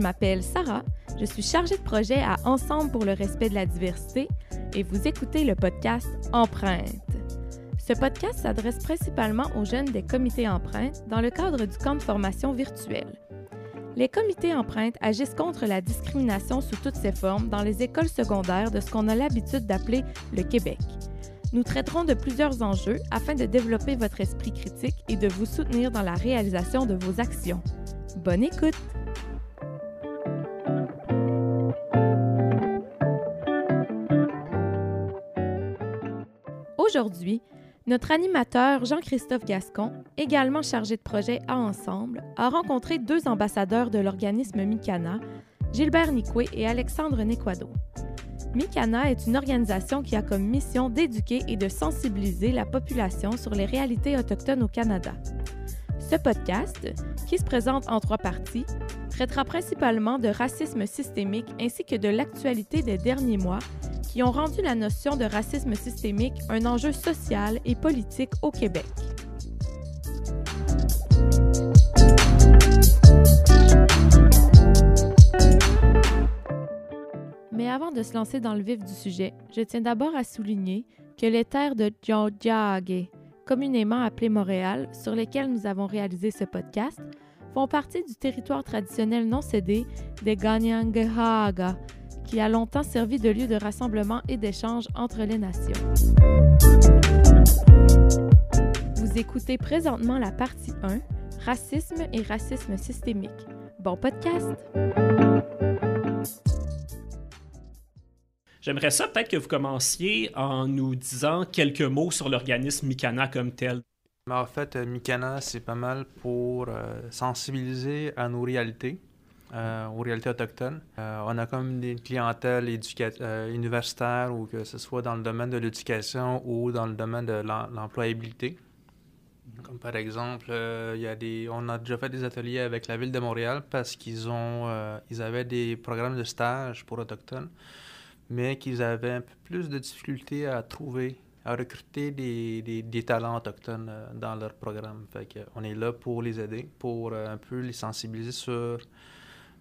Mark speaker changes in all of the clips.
Speaker 1: Je m'appelle Sarah, je suis chargée de projet à Ensemble pour le respect de la diversité et vous écoutez le podcast Empreinte. Ce podcast s'adresse principalement aux jeunes des comités Empreinte dans le cadre du camp de formation virtuel. Les comités Empreinte agissent contre la discrimination sous toutes ses formes dans les écoles secondaires de ce qu'on a l'habitude d'appeler le Québec. Nous traiterons de plusieurs enjeux afin de développer votre esprit critique et de vous soutenir dans la réalisation de vos actions. Bonne écoute! Aujourd'hui, notre animateur Jean-Christophe Gascon, également chargé de projet à Ensemble, a rencontré deux ambassadeurs de l'organisme Mikana, Gilbert Nicoué et Alexandre Nequado. Mikana est une organisation qui a comme mission d'éduquer et de sensibiliser la population sur les réalités autochtones au Canada. Ce podcast, qui se présente en trois parties, traitera principalement de racisme systémique ainsi que de l'actualité des derniers mois qui ont rendu la notion de racisme systémique un enjeu social et politique au Québec. Mais avant de se lancer dans le vif du sujet, je tiens d'abord à souligner que les terres de Djodjage, communément appelées Montréal, sur lesquelles nous avons réalisé ce podcast, font partie du territoire traditionnel non cédé des Ganyangahaga, qui a longtemps servi de lieu de rassemblement et d'échange entre les nations. Vous écoutez présentement la partie 1, Racisme et racisme systémique. Bon podcast!
Speaker 2: J'aimerais ça peut-être que vous commenciez en nous disant quelques mots sur l'organisme Mikana comme tel.
Speaker 3: En fait, Mikana, c'est pas mal pour euh, sensibiliser à nos réalités. Euh, aux réalités autochtones. Euh, on a comme des clientèles euh, universitaires ou que ce soit dans le domaine de l'éducation ou dans le domaine de l'employabilité. Comme par exemple, il y a des, on a déjà fait des ateliers avec la ville de Montréal parce qu'ils ont, ils avaient des programmes de stage pour autochtones, mais qu'ils avaient un peu plus de difficultés à trouver, à recruter des, des, talents autochtones dans leur programme. On est là pour les aider, pour un peu les sensibiliser sur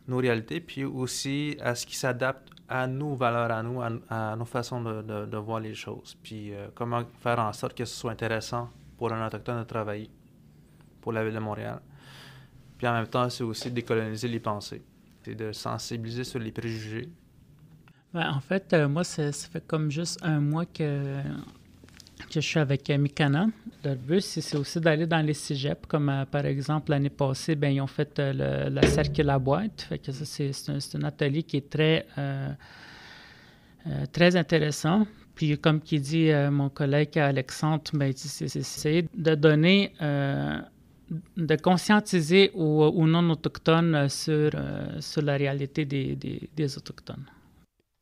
Speaker 3: nos réalités, puis aussi à ce qui s'adapte à nos valeurs, à nous, à, nos façons de, voir les choses. Puis euh, comment faire en sorte que ce soit intéressant pour un autochtone de travailler pour la ville de Montréal. Puis en même temps, c'est aussi décoloniser les pensées. C'est de sensibiliser sur les préjugés.
Speaker 4: Ben, en fait, euh, moi, ça, ça, fait comme juste un mois que que je suis avec euh, Mikana. But, c'est aussi d'aller dans les cégeps, comme euh, par exemple l'année passée, ben, ils ont fait euh, le, la cercle à boîte. Fait que ça, c'est, un, atelier qui est très, très intéressant. Puis, comme qui dit mon collègue Alexandre, ben, c'est, essayer de donner, de conscientiser aux, non-autochtones sur, sur la réalité des, des Autochtones.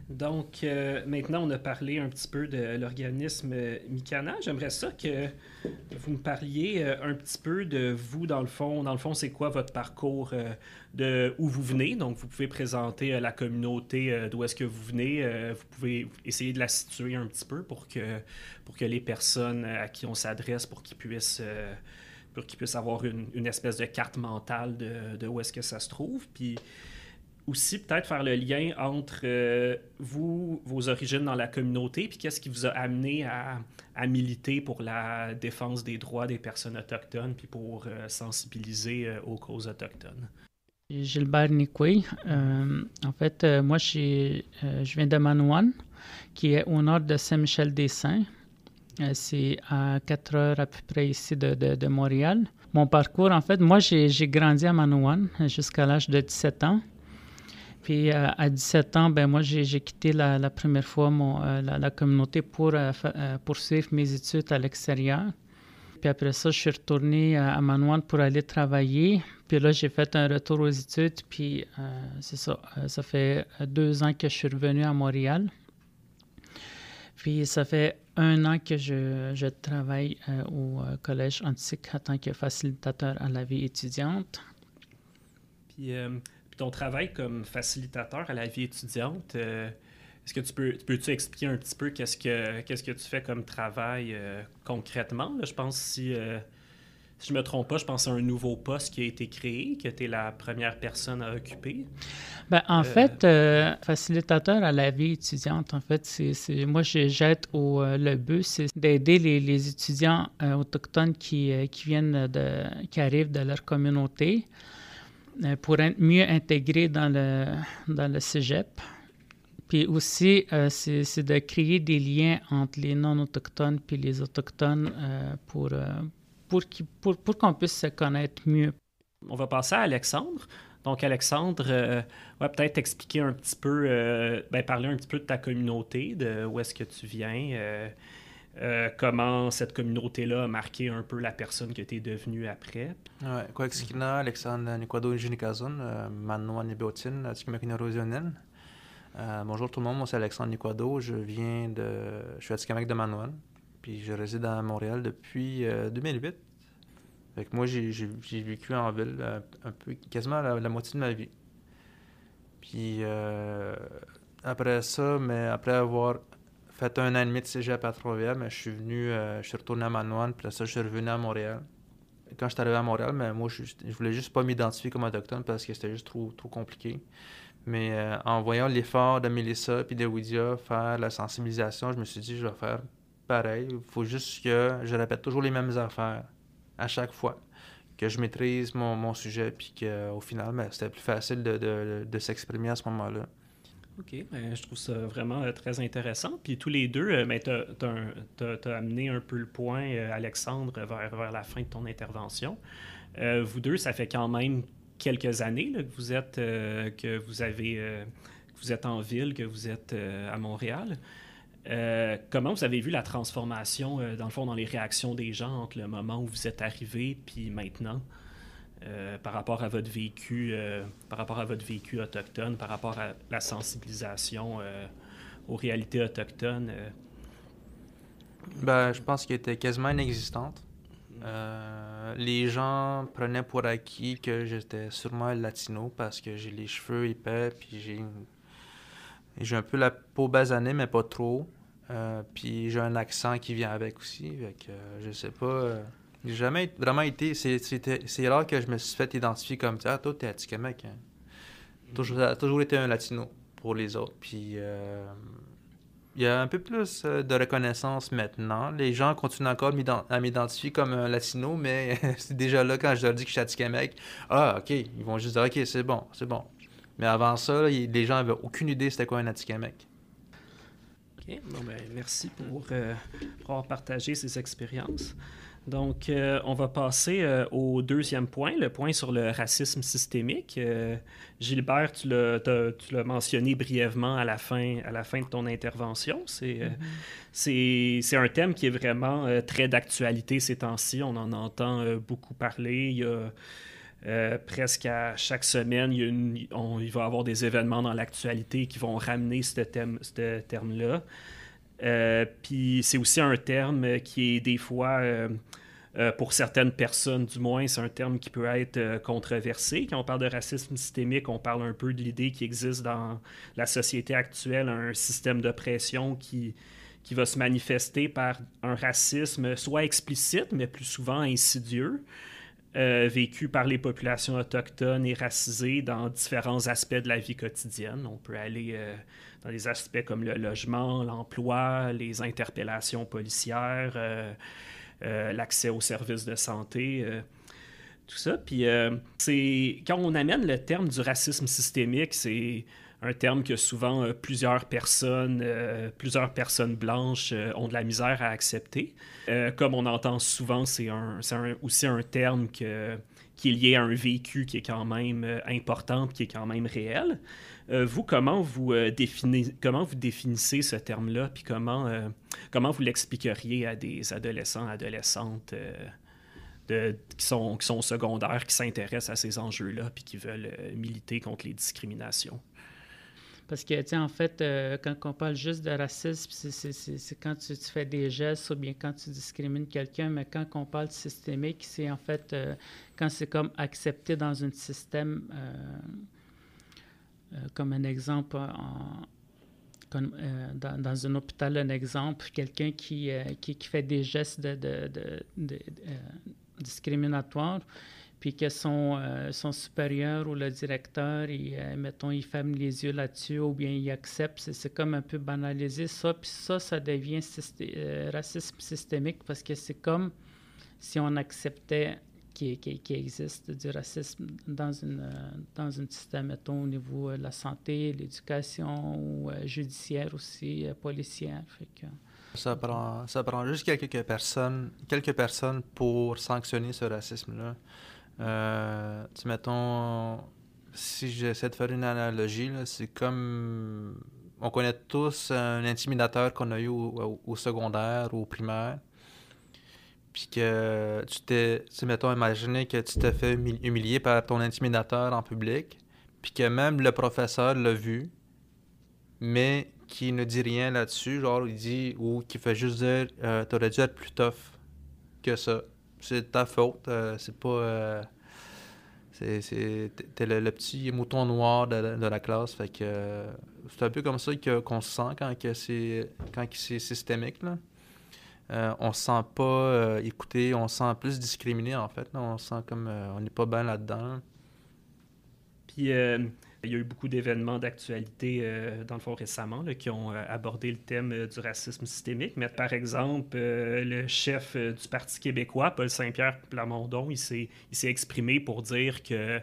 Speaker 2: Donc, euh, maintenant, on a parlé un petit peu de l'organisme Mikana. J'aimerais ça que vous me parliez euh, un petit peu de vous, dans le fond. Dans le fond, c'est quoi votre parcours euh, de où vous venez? Donc, vous pouvez présenter la communauté d'où est-ce que vous venez. vous pouvez essayer de la situer un petit peu pour que, pour que les personnes à qui on s'adresse, pour qu'ils puissent pour qu'ils puissent avoir une, une, espèce de carte mentale de, de où est-ce que ça se trouve. Puis aussi peut-être faire le lien entre euh, vous, vos origines dans la communauté, puis qu'est-ce qui vous a amené à, à, militer pour la défense des droits des personnes autochtones, puis pour euh, sensibiliser euh, aux causes autochtones?
Speaker 4: Gilbert Nikwe. en fait, moi, je, je viens de Manouane, qui est au nord de Saint-Michel-des-Saints. C'est à 4 heures à peu près ici de, de, de Montréal. Mon parcours, en fait, moi, j'ai grandi à Manouane jusqu'à l'âge de 17 ans. Puis euh, à 17 ans, ben moi, j'ai quitté la, première fois mon, euh, la, communauté pour euh, poursuivre mes études à l'extérieur. Puis après ça, je suis retourné à Manouane pour aller travailler. Puis là, j'ai fait un retour aux études. Puis c'est ça, ça fait deux ans que je suis revenu à Montréal. Puis ça fait un an que je, je travaille au Collège antique en tant que facilitateur à la vie étudiante.
Speaker 2: Puis ton travail comme facilitateur à la vie étudiante, euh, est-ce que tu peux, peux-tu expliquer un petit peu qu'est-ce que, qu'est-ce que tu fais comme travail euh, concrètement? je pense si, euh, si je me trompe pas, je pense à un nouveau poste qui a été créé, que tu es la première personne à occuper.
Speaker 4: Ben, en fait, facilitateur à la vie étudiante, en fait, c'est, moi, j'aide au, le but, c'est d'aider les, les étudiants autochtones qui, qui viennent de, qui arrivent de leur communauté pour être mieux intégrés dans le, dans le cégep. Puis aussi, euh, c'est de créer des liens entre les non-autochtones puis les autochtones euh, pour, euh, pour, qu'on puisse se connaître mieux.
Speaker 2: On va passer à Alexandre. Donc, Alexandre, va peut-être expliquer un petit peu, ben, parler un petit peu de ta communauté, de où est-ce que tu viens, comment cette communauté-là a marqué un peu la personne que tu es devenue après.
Speaker 3: Alexandre Nikwado Nibeotin, Tsikimekinorosionen. Euh, bonjour tout le monde, moi c'est Alexandre Niquado, je viens de... Je suis à Tikamek de Manoine, puis je réside à Montréal depuis 2008. Euh, moi j'ai vécu en ville euh, un peu, quasiment la, moitié de ma vie. Puis après ça, mais après avoir fait un an et demi de cégep à Trois-Rivières, je suis venu, je suis retourné à Manoine, puis après ça je suis revenu à Montréal quand je suis arrivé à Montréal, mais moi, je, je voulais juste pas m'identifier comme autochtone parce que c'était juste trop, trop compliqué. Mais euh, en voyant l'effort de Melissa et de Widia faire la sensibilisation, je me suis dit, je vais faire pareil. Il faut juste que je répète toujours les mêmes affaires à chaque fois. Que je maîtrise mon, sujet, puis qu'au final, ben, c'était plus facile de s'exprimer à ce moment-là.
Speaker 2: OK. Ben, je trouve ça vraiment euh, très intéressant. Puis tous les deux, euh, ben, tu as, amené un peu le point, Alexandre, vers, la fin de ton intervention. vous deux, ça fait quand même quelques années que vous êtes euh, que vous avez euh, vous êtes en ville, que vous êtes euh, à Montréal. comment vous avez vu la transformation, dans le fond, dans les réactions des gens entre le moment où vous êtes arrivé puis maintenant, par rapport à votre vécu, par rapport à votre vécu autochtone, par rapport à la sensibilisation aux réalités autochtones?
Speaker 3: Ben, je pense qu'elle était quasiment inexistante. Euh, les gens prenaient pour acquis que j'étais sûrement latino parce que j'ai les cheveux épais, puis j'ai un peu la peau basanée, mais pas trop. Euh, puis j'ai un accent qui vient avec aussi. Fait que, euh, je sais pas. J'ai jamais vraiment été. C'est rare que je me suis fait identifier comme ça. Ah, toi, t'es Atikamek. Hein? Toujours, ça a toujours été un latino pour les autres. Puis il y a un peu plus euh, de reconnaissance maintenant. Les gens continuent encore à m'identifier comme un latino, mais c'est déjà là quand je leur dis que je suis Atikamek. Ah, OK. Ils vont juste dire OK, c'est bon, c'est bon. Mais avant ça, les gens n'avaient aucune idée c'était quoi un Atikamek.
Speaker 2: OK. Bon, ben, merci pour, euh, pour avoir partagé ces expériences. Donc, euh, on va passer euh, au deuxième point, le point sur le racisme systémique. Euh, Gilbert, tu l'as mentionné brièvement à la, fin, à la fin de ton intervention. C'est mm un thème qui est vraiment très d'actualité ces temps-ci. On en entend beaucoup parler. Il y a presque à chaque semaine, il, y il va y avoir des événements dans l'actualité qui vont ramener ce terme-là. Euh, puis c'est aussi un terme qui est des fois, euh, euh, pour certaines personnes du moins, c'est un terme qui peut être controversé. Quand on parle de racisme systémique, on parle un peu de l'idée qu'il existe dans la société actuelle un système d'oppression qui, qui va se manifester par un racisme soit explicite, mais plus souvent insidieux. Vécu par les populations autochtones et racisées dans différents aspects de la vie quotidienne. On peut aller dans des aspects comme le logement, l'emploi, les interpellations policières, euh, euh, l'accès aux services de santé, euh, tout ça. Puis quand on amène le terme du racisme systémique, c'est un terme que souvent plusieurs personnes, plusieurs personnes blanches ont de la misère à accepter. comme on entend souvent, c'est aussi un terme qui est lié à un vécu qui est quand même important, qui est quand même réel. Euh, vous, comment vous, euh, définissez, ce terme-là, puis comment, euh, vous l'expliqueriez à des adolescents, adolescentes qui, sont, qui sont secondaires, qui s'intéressent à ces enjeux-là, puis qui veulent militer contre les discriminations?
Speaker 4: Parce que, tu en fait, quand on parle juste de racisme, c'est quand tu, fais des gestes ou bien quand tu discrimines quelqu'un, mais quand on parle systémique, c'est en fait quand c'est comme accepté dans un système euh, comme un exemple, euh, dans, un hôpital, un exemple, quelqu'un qui, euh, qui, fait des gestes de, de, discriminatoire, puis que son, son supérieur ou le directeur, il, mettons, il ferme les yeux là-dessus ou bien il accepte, c'est comme un peu banalisé ça, puis ça, ça devient racisme systémique parce que c'est comme si on acceptait qui, existe du racisme dans, une, euh, dans un système, mettons, au niveau euh, de la santé, l'éducation ou euh, judiciaire aussi, policière.
Speaker 3: Ça prend, ça prend juste quelques personnes, quelques personnes pour sanctionner ce racisme-là. Euh, mettons, si j'essaie de faire une analogie, c'est comme on connaît tous un intimidateur qu'on a eu au, secondaire ou au primaire puis que tu t'es, tu mettons, imaginé que tu t'es fait humilier par ton intimidateur en public, puis que même le professeur l'a vu, mais qui ne dit rien là-dessus, genre il dit, ou qui fait juste dire, euh, t'aurais dû être plus tough que ça. C'est ta faute, euh, c'est pas. Euh, c'est, t'es le, petit mouton noir de, la classe, fait que c'est un peu comme ça qu'on se sent quand, que c'est, quand c'est systémique, là. Euh, on se sent pas euh, écouté, on se sent plus discriminé en fait. On se sent comme euh, on n'est pas bien là-dedans.
Speaker 2: Puis il y a eu beaucoup d'événements d'actualité, dans le fond, récemment, qui ont abordé le thème du racisme systémique. Mais par exemple, le chef du Parti québécois, Paul Saint-Pierre Plamondon, il s'est exprimé pour dire que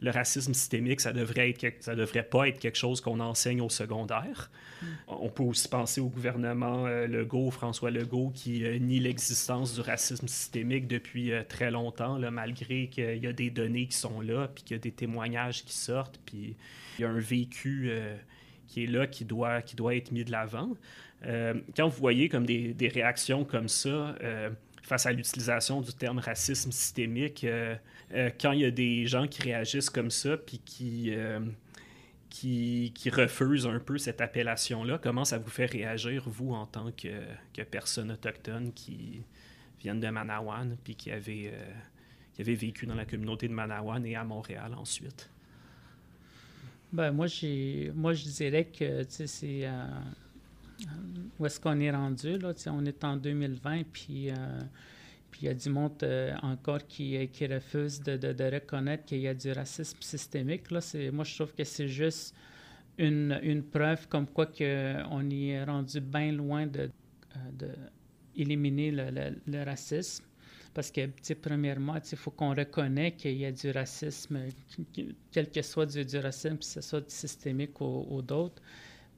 Speaker 2: le racisme systémique, ça devrait être ça devrait pas être quelque chose qu'on enseigne au secondaire. Mm. On peut aussi penser au gouvernement euh, Legault, François Legault, qui euh, nie l'existence du racisme systémique depuis euh, très longtemps, là, malgré qu'il y a des données qui sont là, puis qu'il y a des témoignages qui sortent, puis il y a un vécu qui est là, qui doit, qui doit être mis de l'avant. quand vous voyez comme des, des réactions comme ça face à l'utilisation du terme racisme systémique, euh, quand il y a des gens qui réagissent comme ça, puis qui, euh, qui, qui, refusent un peu cette appellation-là, comment ça vous fait réagir, vous, en tant que, personne autochtone qui viennent de Manawan, puis qui avait, euh, qui avait vécu dans la communauté de Manawan et à Montréal ensuite?
Speaker 4: Ben, moi, moi, je dirais que c'est. Où est-ce qu'on est rendu? Là? On est en 2020, puis puis il y a du monde euh, encore qui, qui refuse de, de, reconnaître qu'il y a du racisme systémique. Là. Moi, je trouve que c'est juste une, une, preuve comme quoi on est rendu bien loin de, euh, de le, le, racisme. Parce que, premièrement, il faut qu'on reconnaisse qu'il y a du racisme, quel que soit du, du racisme, que ce soit systémique ou, ou d'autres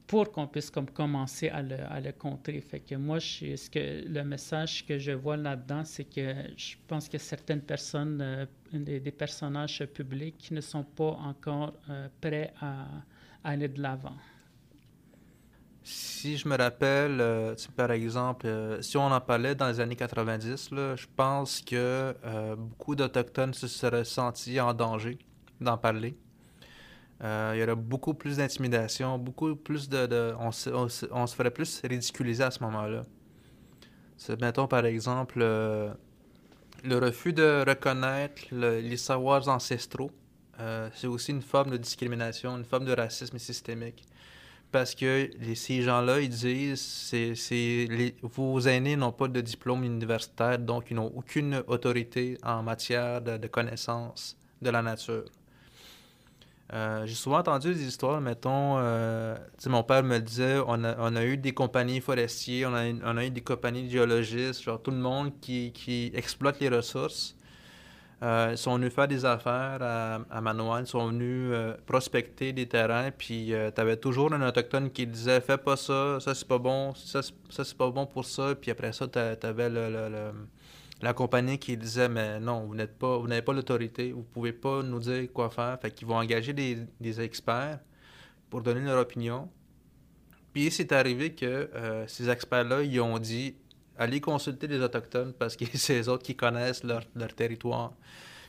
Speaker 4: pour qu'on puisse comme commencer à le, à contrer. Fait que moi, ce que, le message que je vois là-dedans, c'est que je pense que certaines personnes, euh, des, personnages publics ne sont pas encore euh, prêts à, aller de l'avant.
Speaker 3: Si je me rappelle, euh, par exemple, si on en parlait dans les années 90, là, je pense que beaucoup d'Autochtones se seraient sentis en danger d'en parler. Euh, il y aurait beaucoup plus d'intimidation, beaucoup plus de... on, se, on, se, ferait plus ridiculiser à ce moment-là. Mettons par exemple euh, le refus de reconnaître les savoirs ancestraux. Euh, c'est aussi une forme de discrimination, une forme de racisme systémique. Parce que ces gens-là, ils disent vos aînés n'ont pas de diplôme universitaire, donc ils n'ont aucune autorité en matière de, de connaissance de la nature. Euh, j'ai souvent entendu des histoires, mettons, euh, mon père me disait, on a, on a, eu des compagnies forestières, on a, on a eu des compagnies géologistes, genre tout le monde qui, qui exploite les ressources. Euh, ils sont venus faire des affaires à, à ils sont venus prospecter des terrains, puis tu avais toujours un autochtone qui disait Fais pas ça, ça c'est pas bon, ça, c'est pas bon pour ça, puis après ça, tu avais le, le compagnie qui disait mais non, vous n'êtes pas, vous n'avez pas l'autorité, vous pouvez pas nous dire quoi faire. Fait qu'ils vont engager des, experts pour donner leur opinion. Puis c'est arrivé que euh, ces experts-là, ils ont dit allez consulter les autochtones parce que c'est eux autres qui connaissent leur, territoire.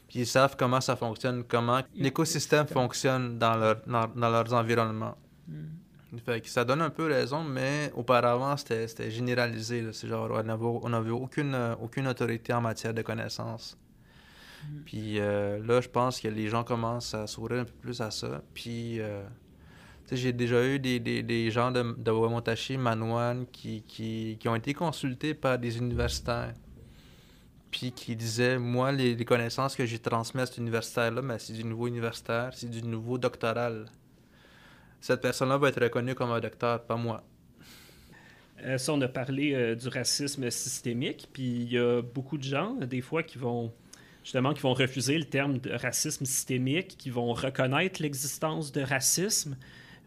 Speaker 3: Puis ils savent comment ça fonctionne, comment l'écosystème fonctionne dans, leur, dans, leurs environnements. Hmm. Fait que ça donne un peu raison, mais auparavant, c'était généralisé. C'est genre, on n'avait aucune, aucune autorité en matière de connaissances. Mm. Puis euh, là, je pense que les gens commencent à s'ouvrir un peu plus à ça. Puis, euh, j'ai déjà eu des, des, des gens de, de Wamontashi, Manouane, qui, qui, qui, ont été consultés par des universitaires puis qui disait Moi, les, connaissances que j'ai transmises à cet universitaire-là, ben, c'est du niveau universitaire, c'est du niveau doctoral. Cette personne-là va être reconnue comme un docteur, pas moi.
Speaker 2: Euh, ça, on a parlé euh, du racisme systémique, puis il y a beaucoup de gens, des fois, qui vont justement qui vont refuser le terme de racisme systémique, qui vont reconnaître l'existence de racisme,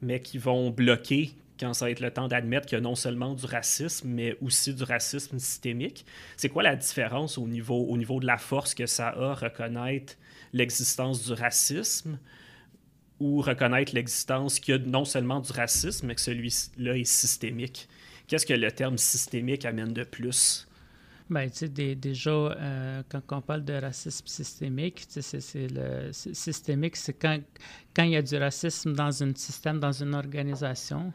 Speaker 2: mais qui vont bloquer quand ça va être le temps d'admettre qu'il y a non seulement du racisme, mais aussi du racisme systémique. C'est quoi la différence au niveau, au niveau de la force que ça a reconnaître l'existence du racisme? Ou reconnaître l'existence qu'il y a non seulement du racisme, mais que celui-là est systémique? Qu'est-ce que le terme systémique amène de plus?
Speaker 4: Bien, tu sais, déjà, euh, quand on parle de racisme systémique, c'est le systémique, c'est quand, quand il y a du racisme dans un système, dans une organisation.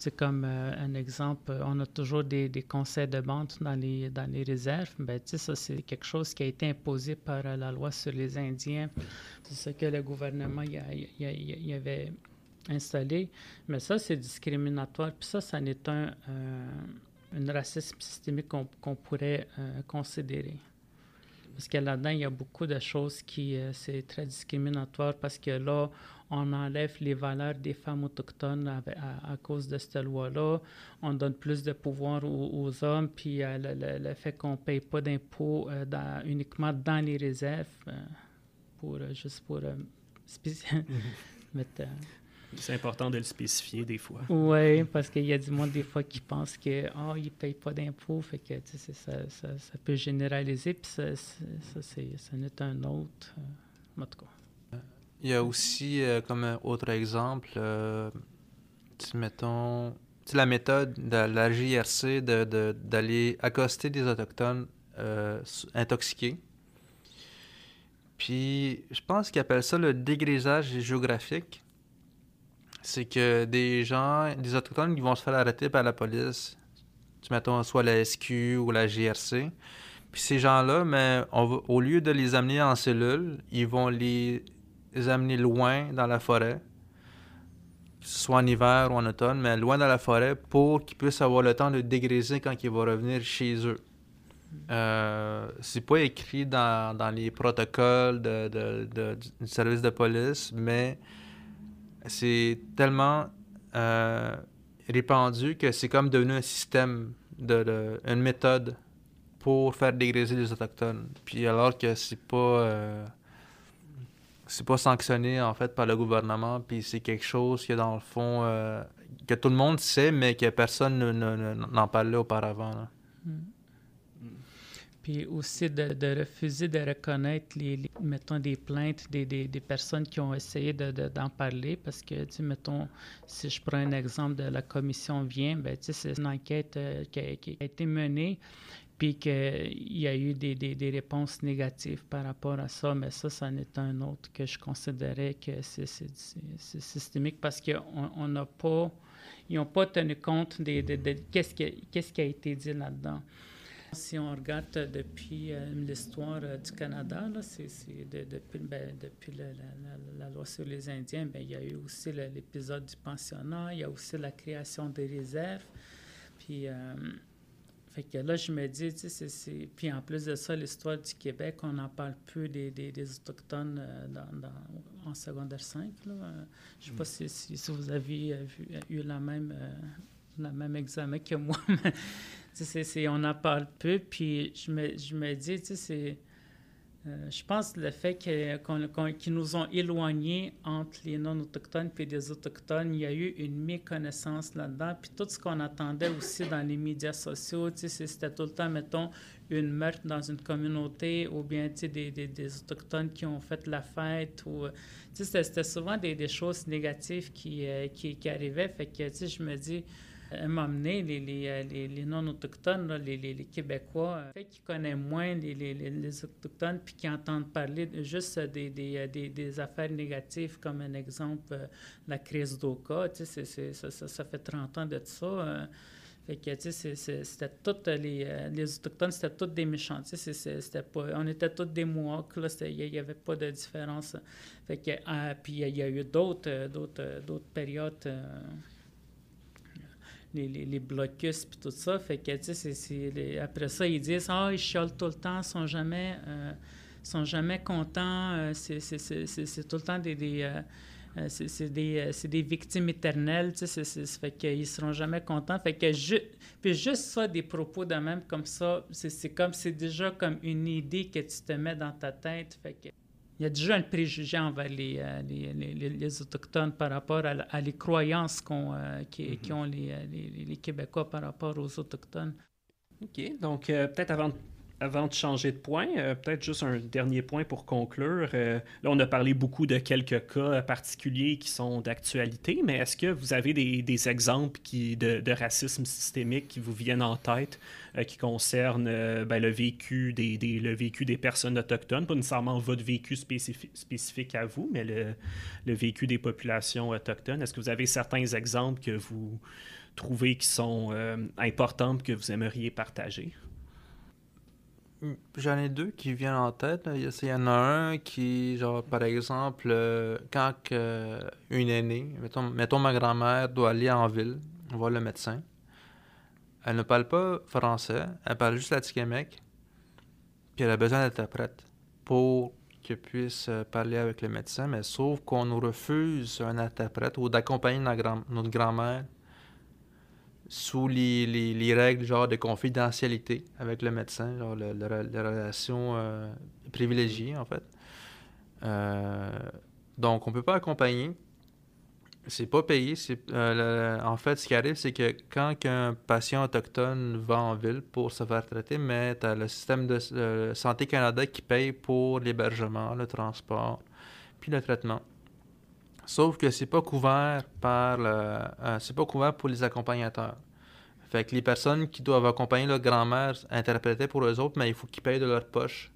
Speaker 4: C'est comme euh, un exemple, on a toujours des, conseils de bande dans les, dans les réserves. Ben, ça, c'est quelque chose qui a été imposé par euh, la loi sur les Indiens. C'est ce que le gouvernement y, avait installé. Mais ça, c'est discriminatoire. Puis ça, ça n'est un, un racisme systémique qu'on pourrait euh, considérer. Parce que là-dedans, il y a beaucoup de choses qui, euh, c'est très discriminatoire parce que là, on enlève les valeurs des femmes autochtones à, cause de cette loi-là. On donne plus de pouvoir aux, hommes, puis euh, le, fait qu'on ne paye pas d'impôts uniquement dans les réserves, pour, juste pour
Speaker 2: mettre c'est important de le spécifier des fois.
Speaker 4: Oui, parce qu'il y a du monde des fois qui pense que oh, ils ne payent pas d'impôts, fait que ça, ça, ça, peut généraliser, puis ça, ça, ça n'est un autre. Euh, en tout cas.
Speaker 3: Il y a aussi, euh, comme autre exemple, euh, mettons, la méthode de la JRC d'aller de, accoster des Autochtones euh, intoxiqués. Puis, je pense qu'ils appellent ça le dégrisage géographique c'est que des gens, des autochtones qui vont se faire arrêter par la police, tu mettons soit la SQ ou la GRC, puis ces gens-là, mais au lieu de les amener en cellule, ils vont les, amener loin dans la forêt, soit en hiver ou en automne, mais loin dans la forêt pour qu'ils puissent avoir le temps de dégriser quand ils vont revenir chez eux. Euh, c'est pas écrit dans, les protocoles du service de police, mais c'est tellement euh, répandu que c'est comme devenu un système, une méthode pour faire dégréser les autochtones. Puis alors que c'est pas euh, c'est pas sanctionné en fait par le gouvernement, puis c'est quelque chose que dans le fond euh, que tout le monde sait, mais que personne n'en parlait auparavant. Mm.
Speaker 4: Puis aussi de, de, refuser de reconnaître, les, mettons, des plaintes des, des, personnes qui ont essayé d'en de, parler. Parce que, tu mettons, si je prends un exemple de la commission vient, ben, tu c'est une enquête euh, qui, a, été menée, puis qu'il y a eu des, des, réponses négatives par rapport à ça. Mais ça, ça en un autre que je considérais que c'est systémique parce qu'on n'a pas... Ils n'ont pas tenu compte de, qu'est-ce qui, a été dit là-dedans. Si on regarde depuis euh, l'histoire euh, du Canada, c'est, depuis, ben, la, loi sur les Indiens, ben, il y a eu aussi l'épisode du pensionnat, il y a aussi la création des réserves. Puis, euh, fait que là, je me dis, tu sais, c'est, Puis en plus de ça, l'histoire du Québec, on n'en parle plus des, des, Autochtones dans, en secondaire 5. Là. Je ne sais pas si, si, vous avez eu la même, la même examen que moi, c'est, on en parle peu, puis je me, je me dis, tu sais, euh, je pense le fait qu'ils nous ont éloignés entre les non-autochtones et les autochtones, il y a eu une méconnaissance là-dedans. Puis tout ce qu'on attendait aussi dans les médias sociaux, c'était tout le temps, mettons, une meurtre dans une communauté ou bien des, autochtones qui ont fait la fête. ou C'était souvent des, choses négatives qui, euh, qui, qui, arrivaient. Fait que je me dis m'amener les, les, euh, les, les non-autochtones, les, Québécois, euh, qui connaissent moins les, autochtones, puis qui entendent parler juste des, euh, affaires négatives, comme un exemple, la crise d'Oka. Tu sais, ça, fait 30 ans de ça. Fait que, tu sais, c'était toutes les, Autochtones, c'était toutes des méchants. Tu sais, c'était pas, on était tous des Mohawks, il n'y avait pas de différence. Fait que, puis il y a eu d'autres périodes les, blocus puis tout ça. Fait que, après ça, ils disent « Ah, ils chiolent tout le temps, sont jamais, euh, sont jamais contents, euh, c'est tout le temps des... des euh, c'est des, des, victimes éternelles, tu sais, fait qu'ils seront jamais contents. Fait que puis juste ça, des propos de même comme ça, c'est comme, c'est déjà comme une idée que tu te mets dans ta tête. Fait que il y a déjà un préjugé envers les, euh, les, les, les Autochtones par rapport à, les croyances qu'on, euh, qui, qui, mm-hmm. ont les, Québécois par rapport aux Autochtones.
Speaker 2: OK. Donc, euh, peut-être avant avant de changer de point, euh, peut-être juste un dernier point pour conclure. Euh, là, on a parlé beaucoup de quelques cas particuliers qui sont d'actualité, mais est-ce que vous avez des, exemples qui, de, racisme systémique qui vous viennent en tête, euh, qui concernent ben, le, vécu des, le vécu des personnes autochtones, pas nécessairement votre vécu spécifique, à vous, mais le, le vécu des populations autochtones? Est-ce que vous avez certains exemples que vous trouvez qui sont importants que vous aimeriez partager?
Speaker 3: J'en ai deux qui viennent en tête. Il y en a un qui, genre, par exemple, euh, quand une aînée, mettons, ma grand-mère doit aller en ville, voir le médecin, elle ne parle pas français, elle parle juste l'atikamekw, puis elle a besoin d'interprète pour qu'elle puisse euh, parler avec le médecin, mais sauf qu'on nous refuse un interprète ou d'accompagner notre grand-mère sous les, les, les, règles genre de confidentialité avec le médecin, genre le, la relation euh, privilégiée en fait. Euh, donc on peut pas accompagner. C'est pas payé. Euh, en fait, ce qui arrive, c'est que quand un patient autochtone va en ville pour se faire traiter, mais tu as le système de Santé Canada qui paye pour l'hébergement, le transport, puis le traitement. Sauf que c'est pas couvert par le, euh, c'est pas couvert pour les accompagnateurs. Fait que les personnes qui doivent accompagner leur grand-mère interprétaient pour eux autres, mais il faut qu'ils payent de leur poche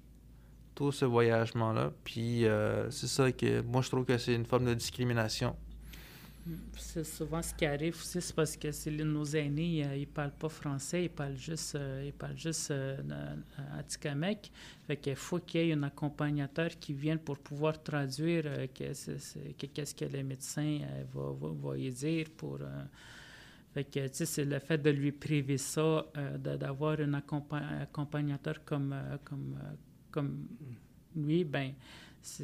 Speaker 3: tout ce voyagement-là. Puis euh, c'est ça que moi je trouve que c'est une forme de discrimination.
Speaker 4: C'est souvent ce qui arrive aussi, c'est parce que c'est nos aînés, euh, ils parlent pas français, ils parlent juste, ils parlent juste Fait qu'il faut qu'il y ait un accompagnateur qui vienne pour pouvoir traduire qu'est-ce que, le médecin va, dire pour fait que, tu sais, c'est le fait de lui priver ça, euh, d'avoir un accompagnateur comme, euh, comme, euh, comme lui, ben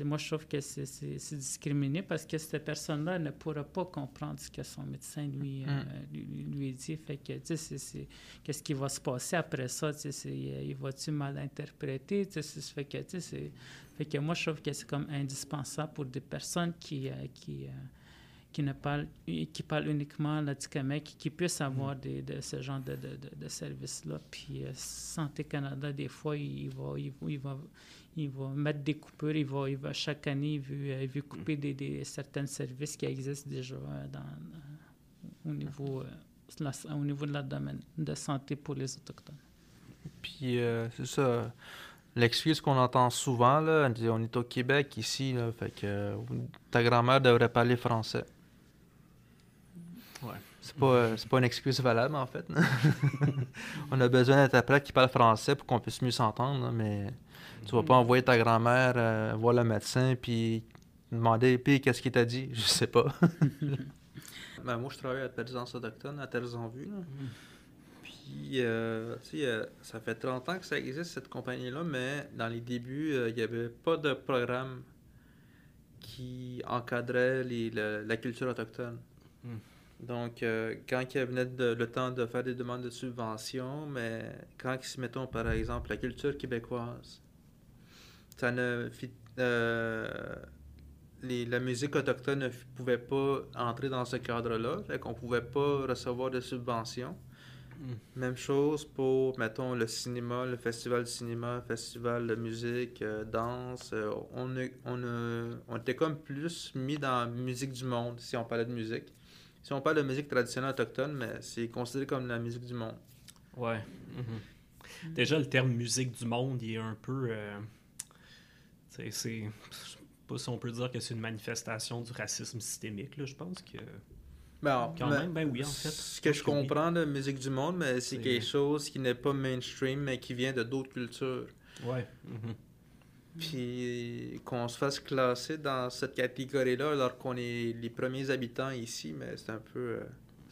Speaker 4: moi, je trouve que c'est discriminé parce que cette personne-là ne pourra pas comprendre ce que son médecin lui, mm. lui, lui, dit. Fait que, tu sais, qu'est-ce qui va se passer après ça? Tu sais, il va-tu mal interpréter? Tu sais, fait que, tu sais, fait que moi, je trouve que c'est comme indispensable pour des personnes qui, qui qui ne parle, qui parle uniquement l'Atikamekw, qui puisse avoir mm. des, de ce genre de, de, de, services-là. Puis euh, Santé Canada, des fois, il va, il, il, va, il va mettre des coupures, il va, il va chaque année, il veut, il veut couper des, des, certains services qui existent déjà euh, dans, euh, au, niveau, au niveau de la domaine de santé pour les Autochtones.
Speaker 3: Puis c'est ça. L'excuse qu'on entend souvent, là, on est au Québec ici, là, fait que ta grand-mère devrait parler français. C'est pas, pas une excuse valable, en fait. on a besoin d'interprètes qui parlent français pour qu'on puisse mieux s'entendre, mais tu vas pas envoyer ta grand-mère euh, voir le médecin puis demander puis qu'est-ce qu'il t'a dit Je sais pas. ben, moi, je travaille à Périsance autochtone, à Terres en Vue. Puis, euh, tu sais, ça fait 30 ans que ça existe, cette compagnie-là, mais dans les débuts, euh, il n'y avait pas de programme qui encadrait les, la, culture autochtone. Hmm. Donc, euh, quand il venait le temps de faire des demandes de subventions, mais quand ils se mettons, par exemple, la culture québécoise, ça ne euh, la musique autochtone ne pouvait pas entrer dans ce cadre-là, fait qu'on pouvait pas recevoir de subventions. Hmm. Même chose pour, mettons, le cinéma, le festival de cinéma, le festival de musique, euh, danse. on, on, on était comme plus mis dans la musique du monde, si on parlait de musique. Si on parle de musique traditionnelle autochtone, mais c'est considéré comme la musique du monde.
Speaker 2: Ouais. Mhm. Déjà, le terme musique du monde, il est un peu. Euh, c'est. Je pas si on peut dire que c'est une manifestation du racisme systémique, là. Je pense que.
Speaker 3: Ben, Quand même, ben oui, en fait. Ce que je comprends de musique du monde, mais c'est quelque chose qui n'est pas mainstream, mais qui vient de d'autres cultures.
Speaker 2: Ouais. Mhm.
Speaker 3: Puis qu'on se fasse classer dans cette catégorie-là alors qu'on est les premiers habitants ici, mais c'est un peu. Euh,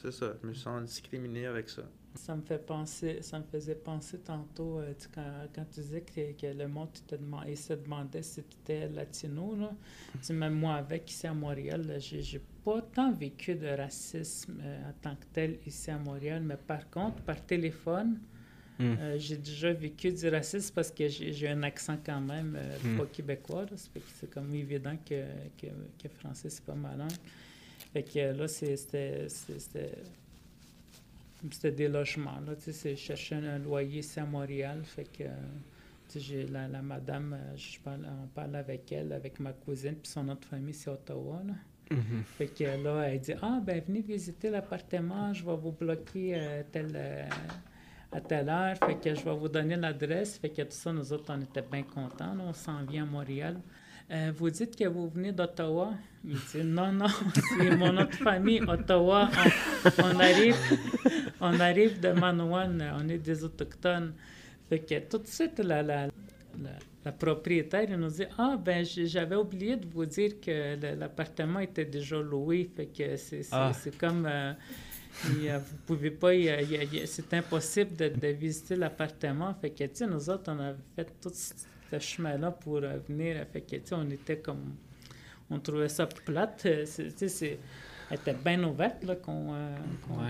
Speaker 3: c'est ça. Je me sens discriminé avec ça.
Speaker 4: Ça me fait penser, ça me faisait penser tantôt euh, quand, quand, tu disais que, que le monde te demandait, se demandait si tu étais latino. Là. tu même moi, avec ici à Montréal, j'ai, pas tant vécu de racisme euh, en tant que tel ici à Montréal, mais par contre, par téléphone, hmm. euh, j'ai déjà vécu du racisme parce que j'ai, un accent quand même hmm. pas québécois. c'est comme évident que, que, que français, c'est pas malin. Fait que là, c'était c'était des logements. Là, je cherchais un loyer ici à Montréal. Fait que j'ai la, la, madame, euh, je parle, on parle avec elle, avec ma cousine, puis son autre famille, c'est Ottawa. Là. Mm-hmm. Fait que là, elle dit Ah, ben venez visiter l'appartement, je vais vous bloquer euh, euh, à telle heure. Fait que je vais vous donner l'adresse. Fait que tout ça, nous autres, on était bien contents. on s'en vient à Montréal. Euh, vous dites que vous venez d'Ottawa. Il dit non, non, c'est mon autre famille, Ottawa. On, arrive, on arrive de Manawan, on est des Autochtones. Fait que tout de suite, la, la, la, propriétaire nous dit Ah, ben, j'avais oublié de vous dire que l'appartement était déjà loué. Fait que c'est ah. comme. Euh, vous pouvez pas, c'est impossible de, de visiter l'appartement. Fait que, tu sais, nous autres, on avait fait tout ce chemin-là pour euh, venir. Fait que, on était comme. On trouvait ça plate. Euh, c'est, elle était bien ouverte là, qu'on, euh,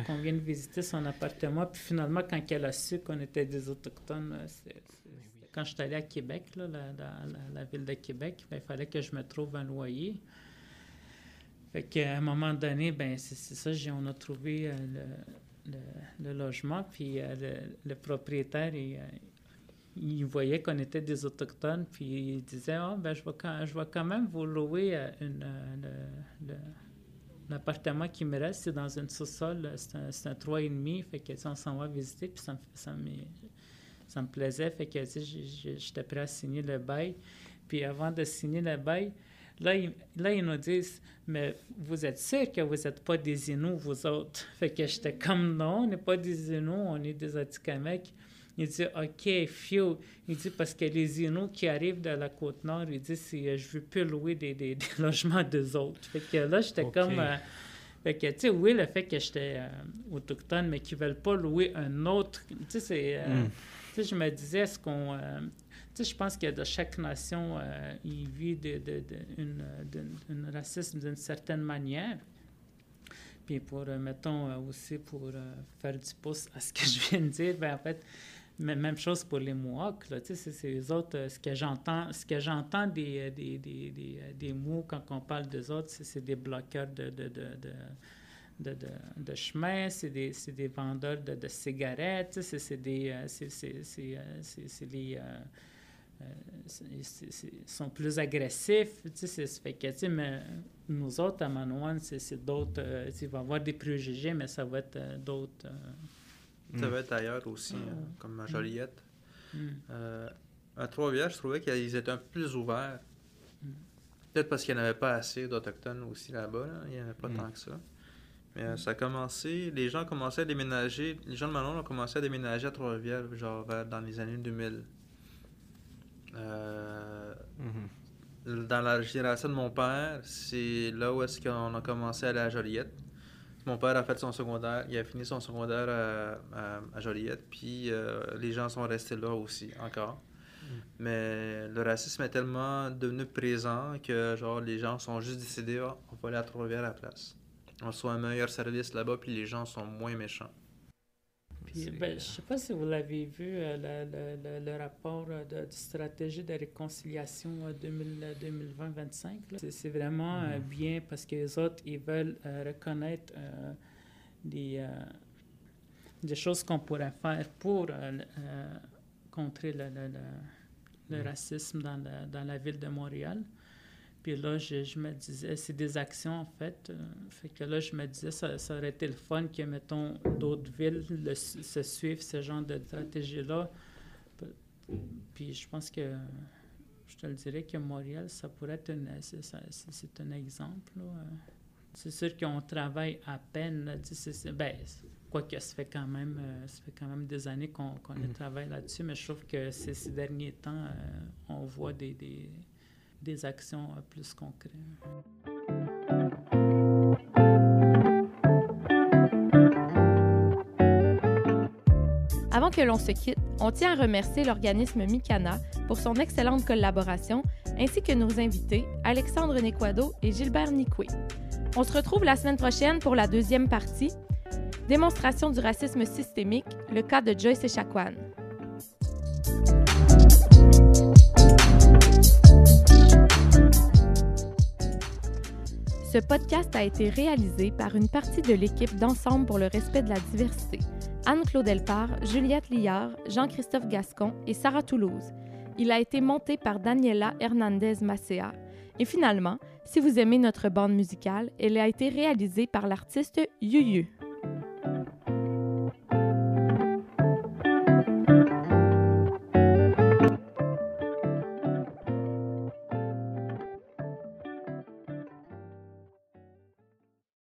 Speaker 4: qu'on, vienne visiter son appartement. Puis finalement, quand elle a su qu'on était des Autochtones, quand je suis allé à Québec, là, la, ville de Québec, ben, il fallait que je me trouve un loyer. Fait qu'à un moment donné, ben c'est, ça, on a trouvé le, le, logement, puis le, propriétaire, il, il voyait qu'on était des Autochtones, puis il disait oh, ben, je, vais quand, je vais quand même vous louer euh, une, euh, l'appartement qui me reste, c'est dans une sous-sol, c'est un, un 3,5, fait que on s'en va visiter, puis ça, ça, me, ça me plaisait, fait que j'étais prêt à signer le bail. Puis avant de signer le bail, Là ils, là, ils nous disent, mais vous êtes sûr que vous n'êtes pas des Inuits, vous autres? Fait que j'étais comme, non, on n'est pas des Inuits, on est des Atikamekw. Il dit, OK, few. Il dit, parce que les Inuits qui arrivent de la côte nord, il dit, si, euh, je ne veux plus louer des, des, logements des autres. Fait que là, j'étais comme. Euh, fait que, tu sais, oui, le fait que j'étais euh, autochtone, mais qu'ils ne veulent pas louer un autre. Tu sais, c'est. Hmm. Tu sais, je me disais, est-ce qu'on. tu sais, je pense que de chaque nation, il vit de, de, de, une, racisme d'une certaine manière. Puis pour, mettons, aussi pour faire du pouce à ce que je viens de dire, ben en fait, même chose pour les Mohawks, c'est les autres, euh, ce que j'entends, ce que j'entends des, euh, des, des, des, euh, des mots quand on parle des autres, c'est des bloqueurs de, de, de, de, de, de chemin, c'est des, des, vendeurs de, de cigarettes, c'est des, c'est les, sont plus agressifs, tu sais, fait que, tu sais, mais nous autres, à Manouane, c'est d'autres, il va y avoir des préjugés, mais ça va être d'autres...
Speaker 3: Ça mm. va être ailleurs aussi, hein, comme à Joliette. Mm. Euh, à Trois-Rivières, je trouvais qu'ils étaient un peu plus ouverts. Mm. Peut-être parce qu'il n'y en avait pas assez d'Autochtones aussi là-bas. Il n'y en avait pas tant que ça. Mais euh, ça a commencé, les gens commençaient à déménager, les gens de Manon ont commencé à déménager à Trois-Rivières, genre dans les années 2000. Euh, mm-hmm. Dans la génération de mon père, c'est là où est-ce qu'on a commencé à aller à Joliette. Mon père a fait son secondaire, il a fini son secondaire à, Joliette, puis euh, les gens sont restés là aussi, encore. Mm. Mais le racisme est tellement devenu présent que genre les gens sont juste décidés, oh, on va aller à Trois-Rivières à la place. On reçoit un meilleur service là-bas, puis les gens sont moins méchants.
Speaker 4: Ben, je ne sais pas si vous l'avez vu, euh, le, le, rapport euh, de, stratégie de réconciliation 2020-2025. Euh, c'est vraiment mm-hmm. bien parce que les autres, ils veulent reconnaître des, des choses qu'on pourrait faire pour contrer le, le, mm. racisme dans la, dans la ville de Montréal. Puis là, je, me disais, c'est des actions en fait. Euh, fait que là, je me disais, ça, ça aurait été le fun que, mettons, d'autres villes se suivent ce genre de stratégie-là. Puis je pense que, je te le dirais que Montréal, ça pourrait être c'est un exemple. C'est sûr qu'on travaille à peine. C'est, ben, quoique ça fait quand même, euh, ça fait quand même des années qu'on, mm. travaille là-dessus, mais je trouve que ces, derniers temps, euh, on voit des des des actions euh, plus concrètes.
Speaker 1: Avant que l'on se quitte, on tient à remercier l'organisme Micana pour son excellente collaboration, ainsi que nos invités, Alexandre Nequado et Gilbert Nicoué. On se retrouve la semaine prochaine pour la deuxième partie, Démonstration du racisme systémique, le cas de Joyce Echaquan. Ce podcast a été réalisé par une partie de l'équipe d'Ensemble pour le respect de la diversité. Anne-Claude Elpar, Juliette Liard, Jean-Christophe Gascon et Sarah Toulouse. Il a été monté par Daniela Hernandez Macea. Et finalement, si vous aimez notre bande musicale, elle a été réalisée par l'artiste Yuyu.